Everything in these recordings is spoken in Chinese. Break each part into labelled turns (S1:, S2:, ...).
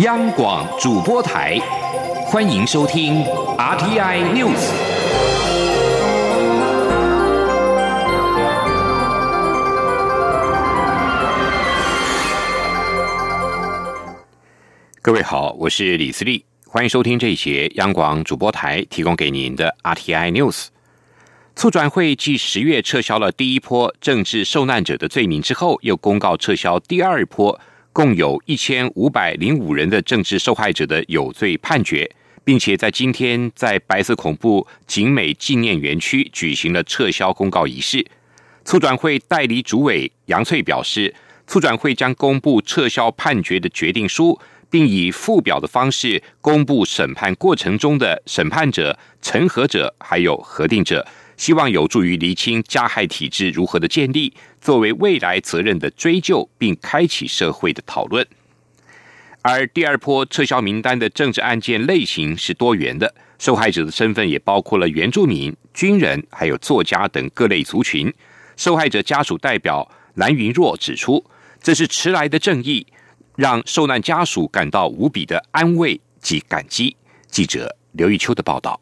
S1: 央广主播台，欢迎收听 RTI News。各位好，我是李思利，欢迎收听这一节央广主播台提供给您的 RTI News。促转会继十月撤销了第一波政治受难者的罪名之后，又公告撤销第二波共有一千五百零五人的政治受害者的有罪判决，并且在今天在白色恐怖景美纪念园区举行了撤销公告仪式。促转会代理主委杨翠表示，促转会将公布撤销判决的决定书，并以附表的方式公布审判过程中的审判者、陈核者还有核定者。希望有助于厘清加害体制如何的建立，作为未来责任的追究，并开启社会的讨论。而第二波撤销名单的政治案件类型是多元的，受害者的身份也包括了原住民、军人，还有作家等各类族群。受害者家属代表蓝云若指出，这是迟来的正义，让受难家属感到无比的安慰及感激。记者刘玉秋的报道。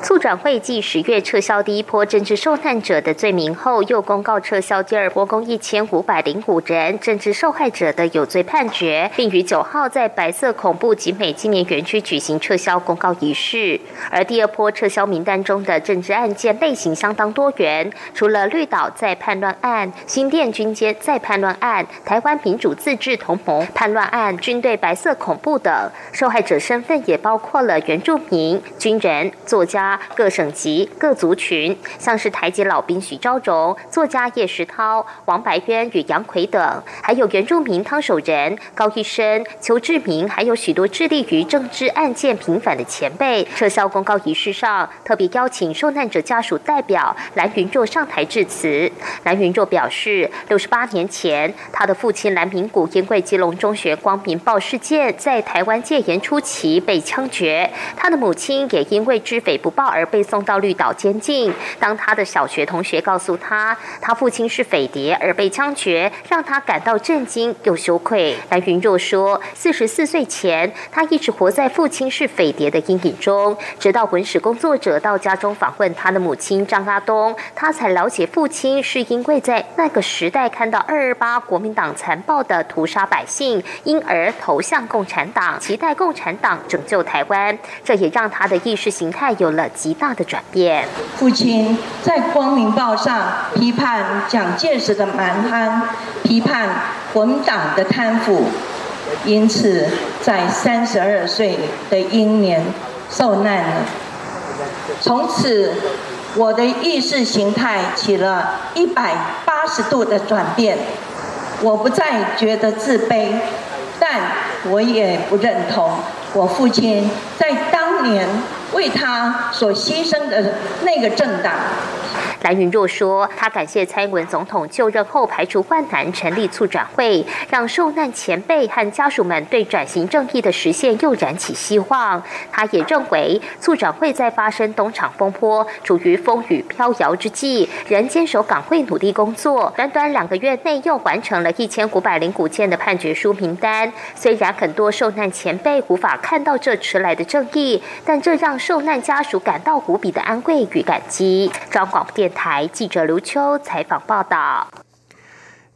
S2: 促转会继十月撤销第一波政治受难者的罪名后，又公告撤销第二波共一千五百零五人政治受害者的有罪判决，并于九号在白色恐怖集美纪念园区举行撤销公告仪式。而第二波撤销名单中的政治案件类型相当多元，除了绿岛在叛乱案、新店军街在叛乱案、台湾民主自治同盟叛乱案、军队白色恐怖等，受害者身份也包括了原住民、军人、作家。各省级、各族群，像是台籍老兵许昭荣、作家叶石涛、王白渊与杨奎等，还有原住民汤守仁、高一生、邱志明，还有许多致力于政治案件平反的前辈。撤销公告仪式上，特别邀请受难者家属代表蓝云若上台致辞。蓝云若表示，六十八年前，他的父亲蓝明谷因为基隆中学光明报事件，在台湾戒严初期被枪决，他的母亲也因为知匪不。报而被送到绿岛监禁。当他的小学同学告诉他，他父亲是匪谍而被枪决，让他感到震惊又羞愧。蓝云若说，四十四岁前，他一直活在父亲是匪谍的阴影中，直到文史工作者到家中访问他的母亲张阿东，他才了解父亲是因为在那个时代看到二二八国民党残暴的屠杀百姓，因而投向共产党，期待共产党拯救台湾。这也让他的意识形态有了。极大的转变。
S3: 父亲在《光明报》上批判蒋介石的蛮横，批判国民党的贪腐，因此在三十二岁的英年受难了。从此，我的意识形态起了一百八十度的转变。我不再觉得自卑，但我也不认同我父亲在当年。为他所牺牲的那个政党。
S2: 蓝云若说，他感谢蔡英文总统就任后排除万难成立促转会，让受难前辈和家属们对转型正义的实现又燃起希望。他也认为，促转会在发生东厂风波、处于风雨飘摇之际，仍坚守岗位努力工作。短短两个月内，又完成了一千五百零五件的判决书名单。虽然很多受难前辈无法看到这迟来的正义，但这让受难家属感到无比的安慰与感激。张广电。台记者刘秋采访报道：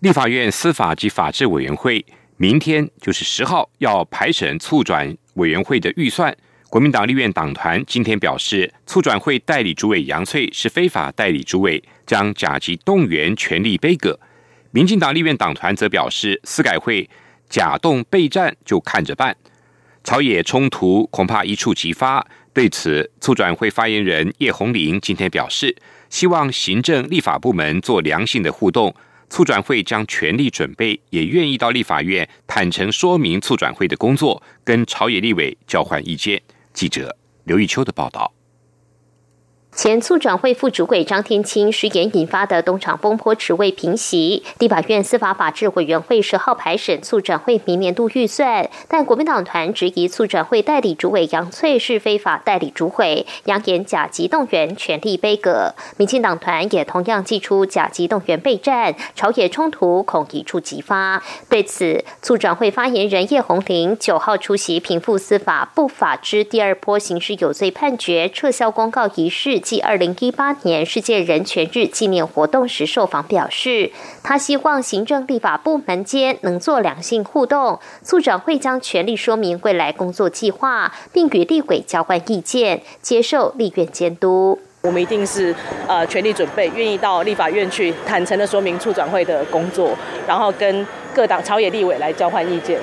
S1: 立法院司法及法制委员会明天就是十号要排审促转委员会的预算。国民党立院党团今天表示，促转会代理主委杨翠是非法代理主委，将甲级动员权力背阁。民进党立院党团则表示，司改会假动备战就看着办，朝野冲突恐怕一触即发。对此，促转会发言人叶红玲今天表示。希望行政立法部门做良性的互动，促转会将全力准备，也愿意到立法院坦诚说明促转会的工作，跟朝野立委交换意见。记者刘玉秋的报道。
S2: 前促转会副主委张天青失言引发的东厂风波迟未平息，地法院司法法制委员会十号排审促转会明年度预算，但国民党团质疑促转会代理主委杨翠是非法代理主委，扬言甲级动员权力背阁。民进党团也同样祭出甲级动员备战，朝野冲突恐一触即发。对此，促转会发言人叶红玲九号出席平复司法不法之第二波刑事有罪判决撤销公告仪式。继二零一八年世界人权日纪念活动时受访表示，他希望行政立法部门间能做良性互动，促转会将全力说明未来工作计划，并与立委交换意见，接受立院监督。
S4: 我们一定是呃全力准备，愿意到立法院去坦诚的说明促转会的工作，然后跟各党朝野立委来交换意见。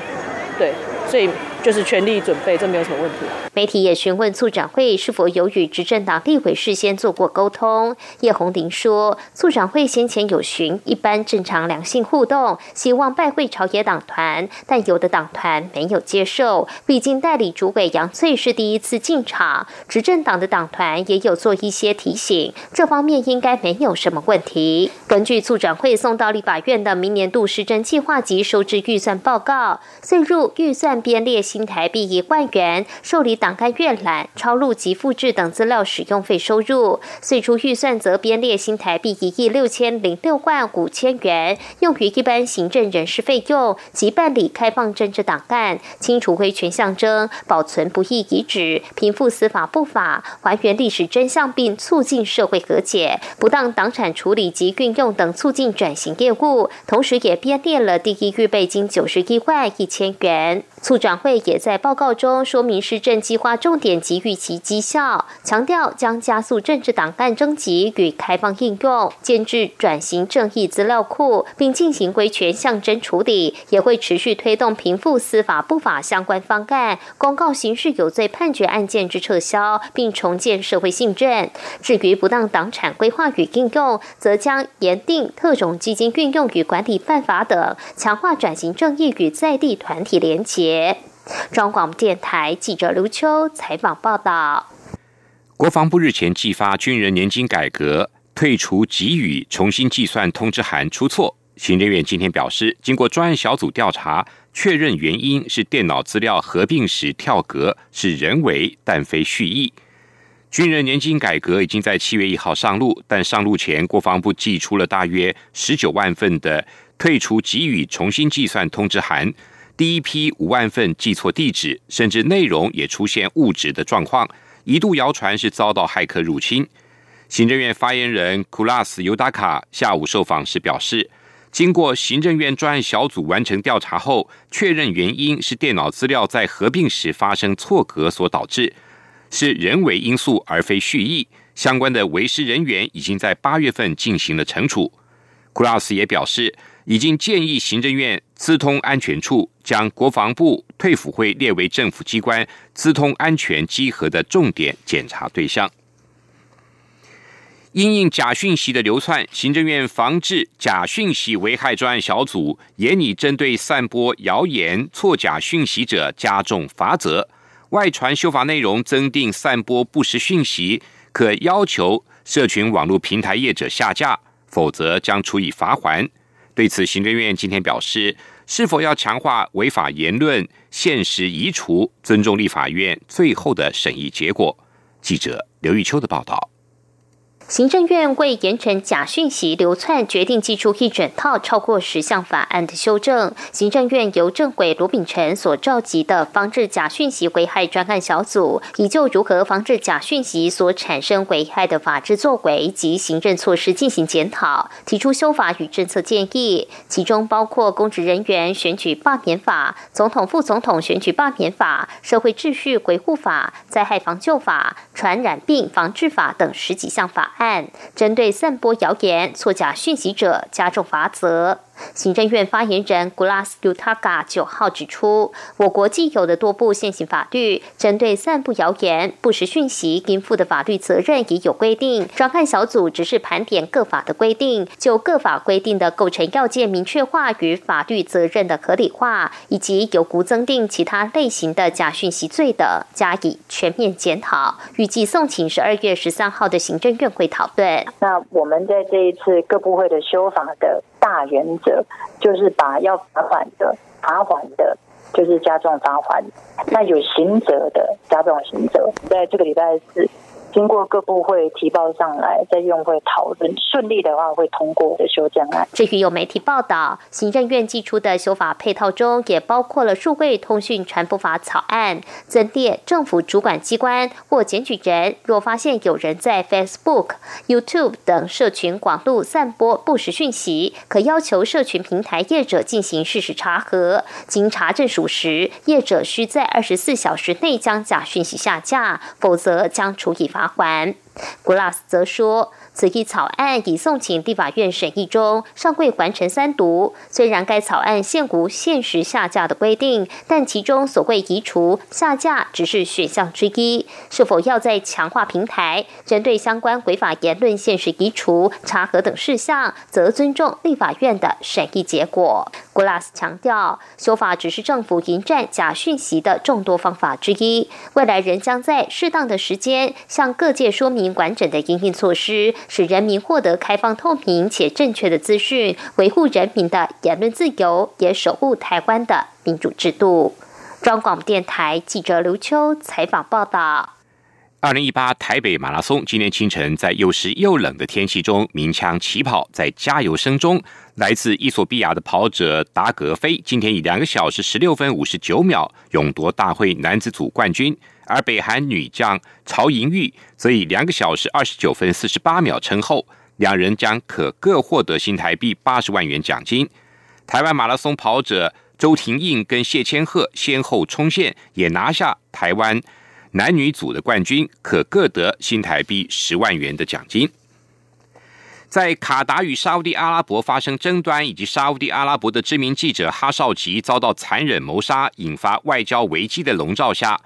S4: 对，所以。就是全力准备，这没有什么问题。
S2: 媒体也询问促展会是否有与执政党立委事先做过沟通。叶红玲说，促展会先前有询一般正常良性互动，希望拜会朝野党团，但有的党团没有接受。毕竟代理主委杨翠是第一次进场，执政党的党团也有做一些提醒，这方面应该没有什么问题。根据促展会送到立法院的明年度施政计划及收支预算报告，岁入预算编列。新台币一万元受理党档案阅览、抄录及复制等资料使用费收入，最初预算则编列新台币一亿六千零六万五千元，用于一般行政人事费用及办理开放政治档案、清除威权象征、保存不易遗址、平复司法不法、还原历史真相并促进社会和解、不当党产处理及运用等促进转型业务，同时也编列了第一预备金九十一万一千元。促转会也在报告中说明施政计划重点给予其绩效，强调将加速政治档案征集与开放应用，建制转型正义资料库，并进行维权象征处理，也会持续推动平复司法不法相关方案，公告刑事有罪判决案件之撤销，并重建社会信任。至于不当党产规划与应用，则将严定特种基金运用与管理办法等，强化转型正义与在地团体连结。中广电台记者刘秋采访报道。
S1: 国防部日前寄发军人年金改革退出给予重新计算通知函出错，行政院今天表示，经过专案小组调查，确认原因是电脑资料合并时跳格是人为，但非蓄意。军人年金改革已经在七月一号上路，但上路前，国防部寄出了大约十九万份的退出给予重新计算通知函。第一批五万份寄错地址，甚至内容也出现误植的状况，一度谣传是遭到骇客入侵。行政院发言人库拉斯尤达卡下午受访时表示，经过行政院专案小组完成调查后，确认原因是电脑资料在合并时发生错格所导致，是人为因素而非蓄意。相关的维师人员已经在八月份进行了惩处。库拉斯也表示。已经建议行政院资通安全处将国防部退辅会列为政府机关资通安全稽核的重点检查对象。因应假讯息的流窜，行政院防治假讯息危害专案小组也拟针对散播谣言、错假讯息者加重罚则。外传修法内容增订散播不实讯息，可要求社群网络平台业者下架，否则将处以罚款。对此，行政院今天表示，是否要强化违法言论限时移除，尊重立法院最后的审议结果。记者刘玉秋的报道。
S2: 行政院为严惩假讯息流窜，决定寄出一整套超过十项法案的修正。行政院由政委罗秉成所召集的防治假讯息危害专案小组，已就如何防治假讯息所产生危害的法制作为及行政措施进行检讨，提出修法与政策建议，其中包括公职人员选举罢免法、总统副总统选举罢免法、社会秩序维护法、灾害防救法、传染病防治法等十几项法。案针对散播谣言、作假讯息者加重罚则。行政院发言人 Glass Utaga 九号指出，我国既有的多部现行法律，针对散布谣言、不实讯息应负的法律责任已有规定。专案小组只是盘点各法的规定，就各法规定的构成要件明确化与法律责任的合理化，以及有无增订其他类型的假讯息罪的，加以全面检讨。预计送请十二月十三号的行政院会讨论。
S5: 那我们在这一次各部会的修法的。大原则就是把要罚款的罚款的，就是加重罚款；那有刑责的加重刑责。在这个礼拜四。经过各部会提报上来，在院会讨论顺利的话，会通过的修正案。
S2: 至于有媒体报道，行政院寄出的修法配套中，也包括了数位通讯传播法草案，增列政府主管机关或检举人，若发现有人在 Facebook、YouTube 等社群广度散播不实讯息，可要求社群平台业者进行事实查核，经查证属实，业者需在二十四小时内将假讯息下架，否则将处以罚。罚款。古拉斯则说。此一草案已送请立法院审议中，尚未完成三读。虽然该草案现无限时下架的规定，但其中所谓移除下架只是选项之一。是否要在强化平台，针对相关违法言论限时移除、查核等事项，则尊重立法院的审议结果。古拉斯强调，修法只是政府迎战假讯息的众多方法之一，未来仍将在适当的时间向各界说明完整的应运措施。使人民获得开放、透明且正确的资讯，维护人民的言论自由，也守护台湾的民主制度。中广电台记者刘秋采访报道。
S1: 二零一八台北马拉松今天清晨在又湿又冷的天气中鸣枪起跑，在加油声中，来自伊索比亚的跑者达格菲今天以两个小时十六分五十九秒勇夺大会男子组冠军。而北韩女将曹莹玉则以两个小时二十九分四十八秒称后，两人将可各获得新台币八十万元奖金。台湾马拉松跑者周廷印跟谢千鹤先后冲线，也拿下台湾男女组的冠军，可各得新台币十万元的奖金。在卡达与沙地阿拉伯发生争端，以及沙地阿拉伯的知名记者哈绍吉遭到残忍谋杀，引发外交危机的笼罩下。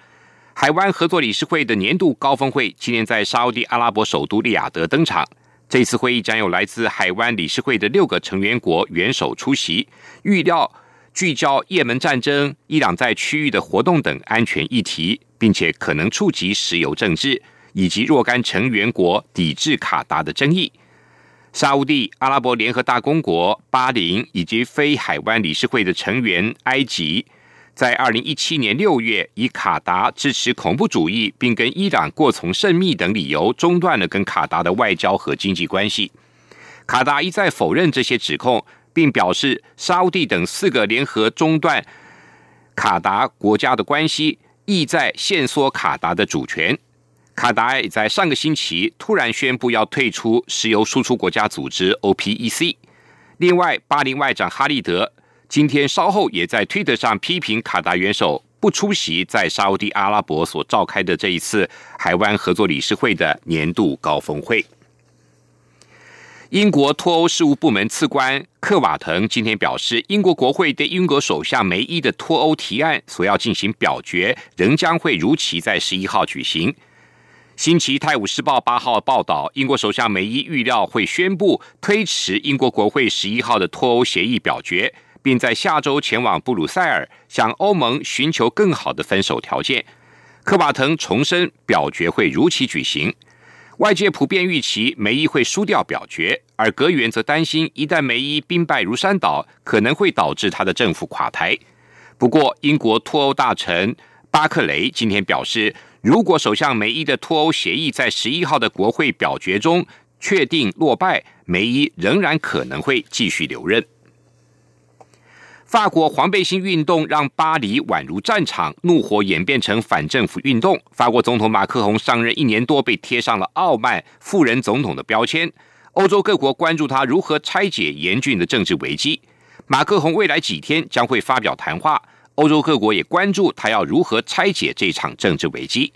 S1: 海湾合作理事会的年度高峰会今年在沙地阿拉伯首都利雅得登场。这次会议将有来自海湾理事会的六个成员国元首出席，预料聚焦也门战争、伊朗在区域的活动等安全议题，并且可能触及石油政治以及若干成员国抵制卡达的争议。沙地阿拉伯联合大公国、巴林以及非海湾理事会的成员埃及。在二零一七年六月，以卡达支持恐怖主义，并跟伊朗过从甚密等理由，中断了跟卡达的外交和经济关系。卡达一再否认这些指控，并表示沙地等四个联合中断卡达国家的关系，意在限缩卡达的主权。卡达也在上个星期突然宣布要退出石油输出国家组织 OPEC。另外，巴林外长哈利德。今天稍后也在推特上批评卡达元首不出席在沙地阿拉伯所召开的这一次海湾合作理事会的年度高峰会。英国脱欧事务部门次官克瓦腾今天表示，英国国会对英国首相梅伊的脱欧提案所要进行表决，仍将会如期在十一号举行。新奇泰晤士报八号报道，英国首相梅伊预料会宣布推迟英国国会十一号的脱欧协议表决。并在下周前往布鲁塞尔，向欧盟寻求更好的分手条件。科瓦腾重申表决会如期举行。外界普遍预期梅伊会输掉表决，而阁员则担心，一旦梅伊兵败如山倒，可能会导致他的政府垮台。不过，英国脱欧大臣巴克雷今天表示，如果首相梅伊的脱欧协议在十一号的国会表决中确定落败，梅伊仍然可能会继续留任。法国黄背心运动让巴黎宛如战场，怒火演变成反政府运动。法国总统马克龙上任一年多，被贴上了傲慢富人总统的标签。欧洲各国关注他如何拆解严峻的政治危机。马克龙未来几天将会发表谈话，欧洲各国也关注他要如何拆解这场政治危机。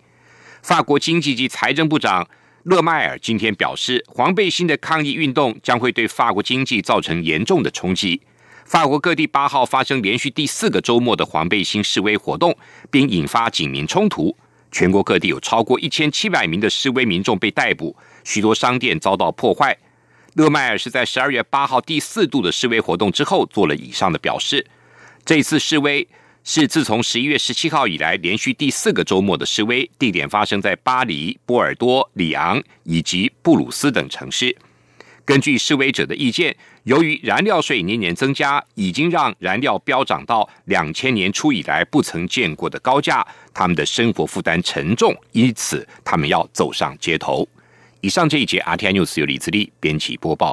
S1: 法国经济及财政部长勒迈尔今天表示，黄背心的抗议运动将会对法国经济造成严重的冲击。法国各地八号发生连续第四个周末的黄背心示威活动，并引发警民冲突。全国各地有超过一千七百名的示威民众被逮捕，许多商店遭到破坏。勒迈尔是在十二月八号第四度的示威活动之后做了以上的表示。这次示威是自从十一月十七号以来连续第四个周末的示威，地点发生在巴黎、波尔多、里昂以及布鲁斯等城市。根据示威者的意见，由于燃料税年年增加，已经让燃料飙涨到两千年初以来不曾见过的高价，他们的生活负担沉重，因此他们要走上街头。以上这一节 RTI News 由李自力编辑播报。